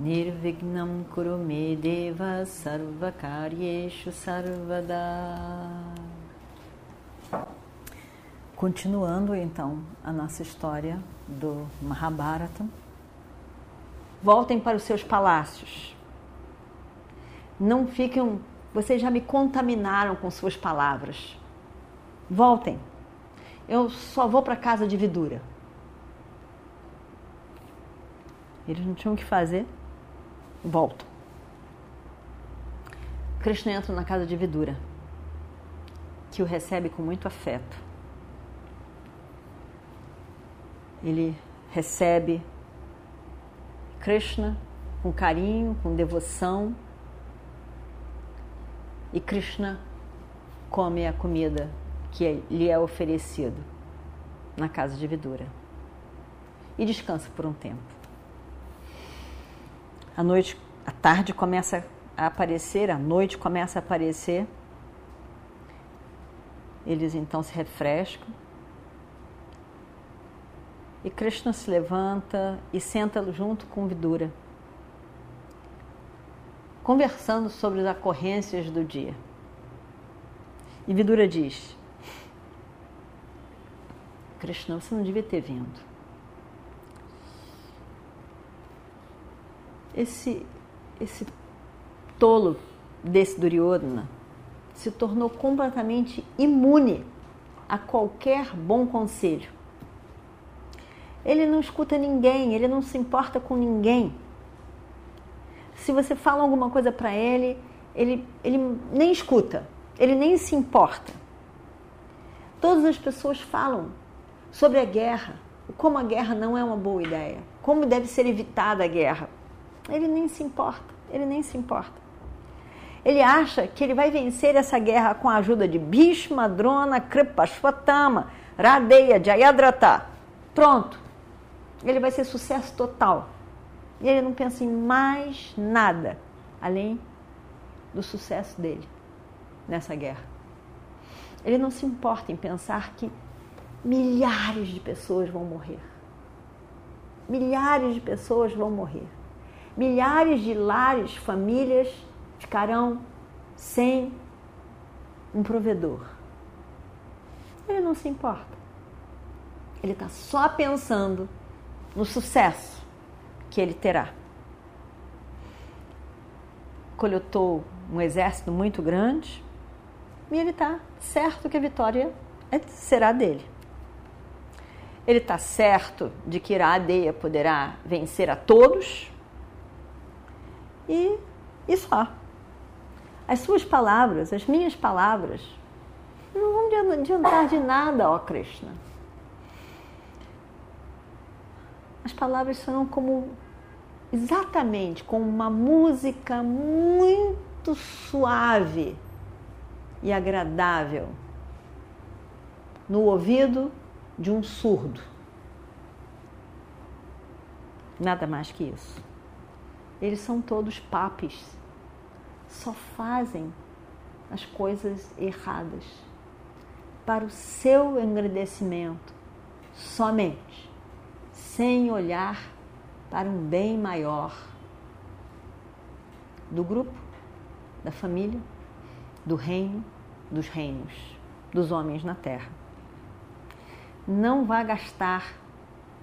Nirvignam Kurume Deva Sarvakaryeshu Sarvada Continuando então a nossa história do Mahabharata, voltem para os seus palácios. Não fiquem, vocês já me contaminaram com suas palavras. Voltem. Eu só vou para a casa de Vidura. Eles não tinham o que fazer voltam. Krishna entra na casa de Vidura, que o recebe com muito afeto. Ele recebe Krishna com carinho, com devoção. E Krishna come a comida que lhe é oferecido na casa de Vidura. E descansa por um tempo. A noite, a tarde começa a aparecer, a noite começa a aparecer. Eles então se refrescam. E Krishna se levanta e senta junto com Vidura, conversando sobre as ocorrências do dia. E Vidura diz: Krishna, você não devia ter vindo. Esse, esse tolo desse Duryodhana se tornou completamente imune a qualquer bom conselho. Ele não escuta ninguém, ele não se importa com ninguém. Se você fala alguma coisa para ele, ele, ele nem escuta, ele nem se importa. Todas as pessoas falam sobre a guerra, como a guerra não é uma boa ideia, como deve ser evitada a guerra. Ele nem se importa, ele nem se importa. Ele acha que ele vai vencer essa guerra com a ajuda de Bhishma, Drona, Kripa, Shvatama, Radeya, Jayadratha. Pronto. Ele vai ser sucesso total. E ele não pensa em mais nada além do sucesso dele nessa guerra. Ele não se importa em pensar que milhares de pessoas vão morrer. Milhares de pessoas vão morrer milhares de lares, famílias ficarão sem um provedor. Ele não se importa. Ele está só pensando no sucesso que ele terá. Coletou um exército muito grande e ele está certo que a vitória é, será dele. Ele está certo de que Iradeia poderá vencer a todos e, e só. As suas palavras, as minhas palavras, não vão adiantar de nada, ó Krishna. As palavras serão como exatamente como uma música muito suave e agradável no ouvido de um surdo. Nada mais que isso. Eles são todos papes. Só fazem as coisas erradas para o seu engrandecimento somente, sem olhar para um bem maior do grupo, da família, do reino, dos reinos, dos homens na terra. Não vá gastar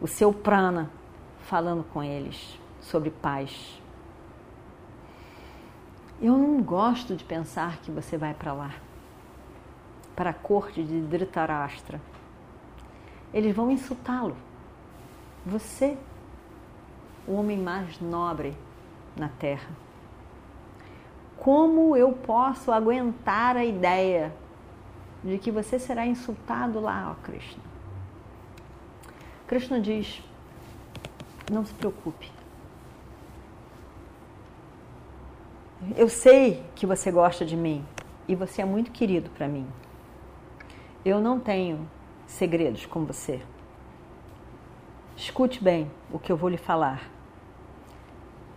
o seu prana falando com eles sobre paz. Eu não gosto de pensar que você vai para lá, para a corte de Dhritarashtra. Eles vão insultá-lo. Você, o homem mais nobre na terra. Como eu posso aguentar a ideia de que você será insultado lá, ó Krishna? Krishna diz: não se preocupe. Eu sei que você gosta de mim e você é muito querido para mim. Eu não tenho segredos com você. Escute bem o que eu vou lhe falar.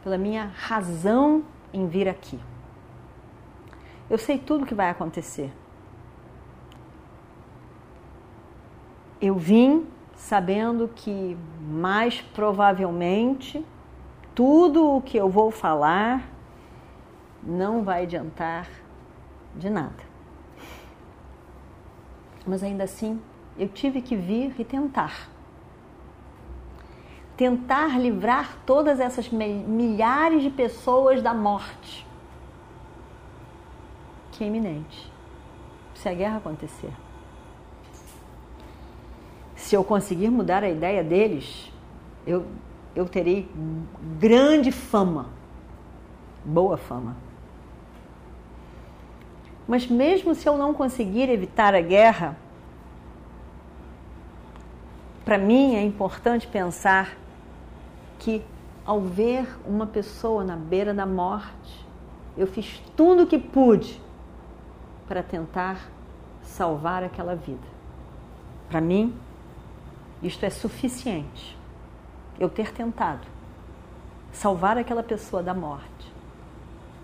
Pela minha razão em vir aqui. Eu sei tudo o que vai acontecer. Eu vim sabendo que mais provavelmente tudo o que eu vou falar não vai adiantar de nada. Mas ainda assim, eu tive que vir e tentar. Tentar livrar todas essas milhares de pessoas da morte que é iminente se a guerra acontecer. Se eu conseguir mudar a ideia deles, eu, eu terei grande fama, boa fama. Mas mesmo se eu não conseguir evitar a guerra, para mim é importante pensar que ao ver uma pessoa na beira da morte, eu fiz tudo o que pude para tentar salvar aquela vida. Para mim, isto é suficiente. Eu ter tentado salvar aquela pessoa da morte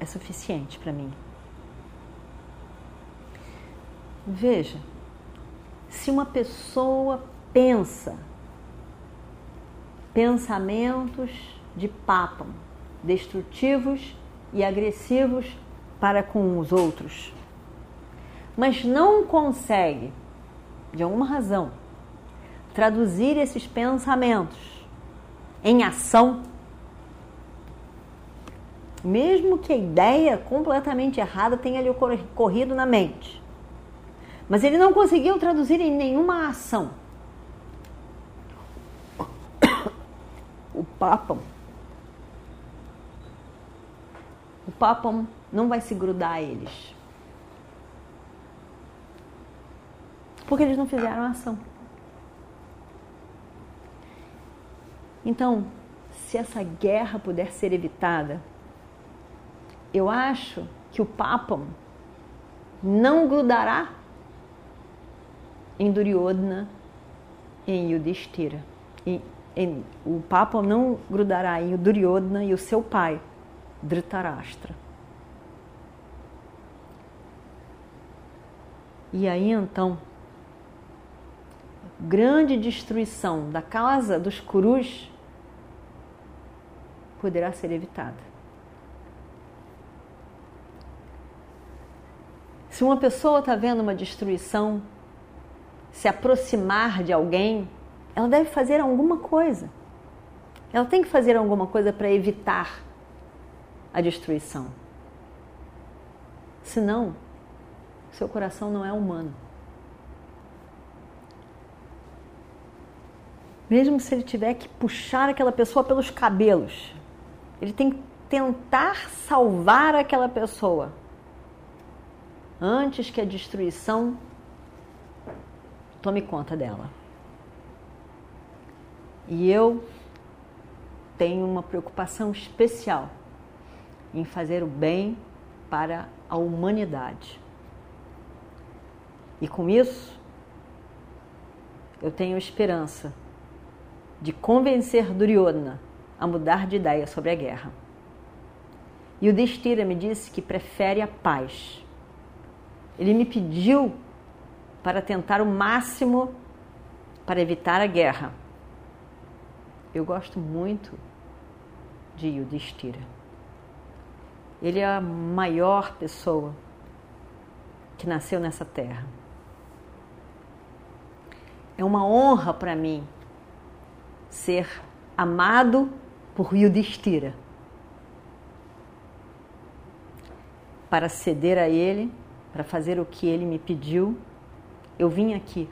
é suficiente para mim. Veja, se uma pessoa pensa pensamentos de pápano, destrutivos e agressivos para com os outros, mas não consegue, de alguma razão, traduzir esses pensamentos em ação, mesmo que a ideia completamente errada tenha lhe ocorrido na mente mas ele não conseguiu traduzir em nenhuma ação. O Papa, o Papa não vai se grudar a eles. Porque eles não fizeram ação. Então, se essa guerra puder ser evitada, eu acho que o Papa não grudará em Duryodhana e em Yudhishthira. E, em, o Papa não grudará em Duryodhana e o seu pai, Dhritarashtra. E aí então, grande destruição da casa dos Kurus poderá ser evitada. Se uma pessoa está vendo uma destruição se aproximar de alguém, ela deve fazer alguma coisa. Ela tem que fazer alguma coisa para evitar a destruição. Senão, seu coração não é humano. Mesmo se ele tiver que puxar aquela pessoa pelos cabelos, ele tem que tentar salvar aquela pessoa antes que a destruição tome conta dela. E eu tenho uma preocupação especial em fazer o bem para a humanidade. E com isso, eu tenho esperança de convencer Duryodhana a mudar de ideia sobre a guerra. E o Destira me disse que prefere a paz. Ele me pediu para tentar o máximo para evitar a guerra. Eu gosto muito de Yudhishthira. Ele é a maior pessoa que nasceu nessa terra. É uma honra para mim ser amado por Yudhishthira. Para ceder a ele, para fazer o que ele me pediu eu vim aqui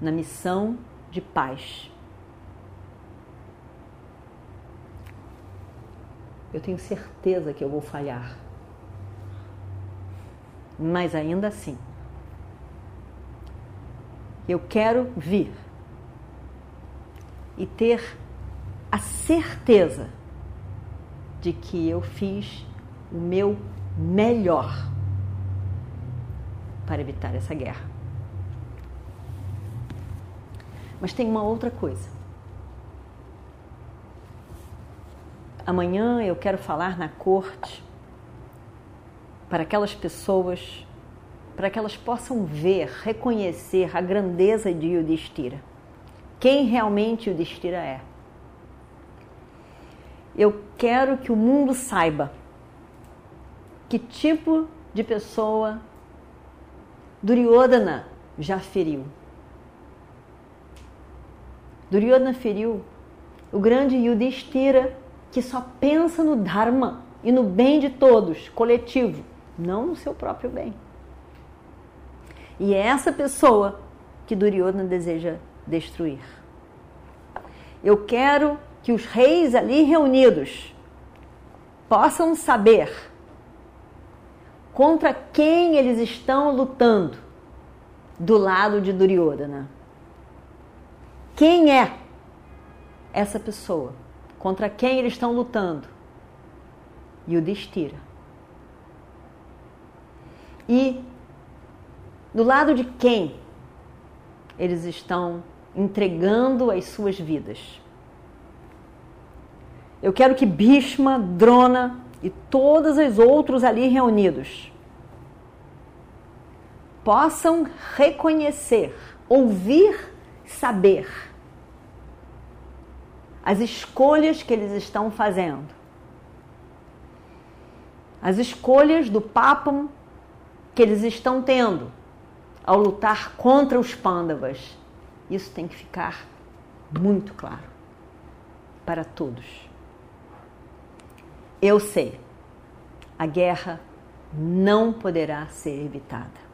na missão de paz. Eu tenho certeza que eu vou falhar. Mas ainda assim, eu quero vir e ter a certeza de que eu fiz o meu melhor para evitar essa guerra. Mas tem uma outra coisa. Amanhã eu quero falar na corte para aquelas pessoas, para que elas possam ver, reconhecer a grandeza de Yudhishthira. Quem realmente Yudhishthira é. Eu quero que o mundo saiba que tipo de pessoa Duryodhana já feriu. Duryodhana feriu o grande Yudhishthira que só pensa no Dharma e no bem de todos, coletivo, não no seu próprio bem. E é essa pessoa que Duryodhana deseja destruir. Eu quero que os reis ali reunidos possam saber contra quem eles estão lutando do lado de Duryodhana. Quem é essa pessoa? Contra quem eles estão lutando? E o Destira. E do lado de quem eles estão entregando as suas vidas? Eu quero que Bhishma, Drona e todos os outros ali reunidos possam reconhecer, ouvir, saber as escolhas que eles estão fazendo. As escolhas do Papam que eles estão tendo ao lutar contra os Pandavas. Isso tem que ficar muito claro para todos. Eu sei, a guerra não poderá ser evitada.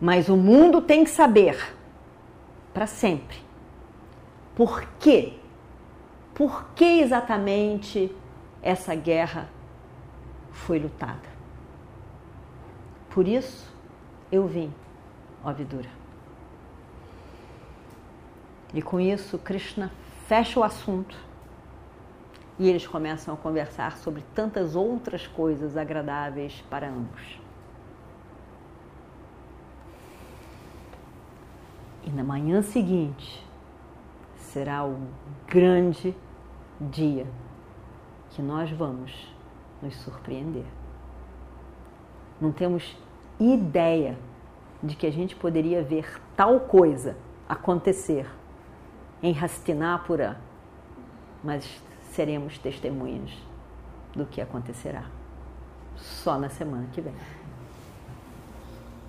Mas o mundo tem que saber, para sempre, por quê? Por que exatamente essa guerra foi lutada? Por isso eu vim, ó Vidura. E com isso, Krishna fecha o assunto e eles começam a conversar sobre tantas outras coisas agradáveis para ambos. E na manhã seguinte, será o grande dia que nós vamos nos surpreender. Não temos ideia de que a gente poderia ver tal coisa acontecer em Hastinapura, mas seremos testemunhas do que acontecerá só na semana que vem.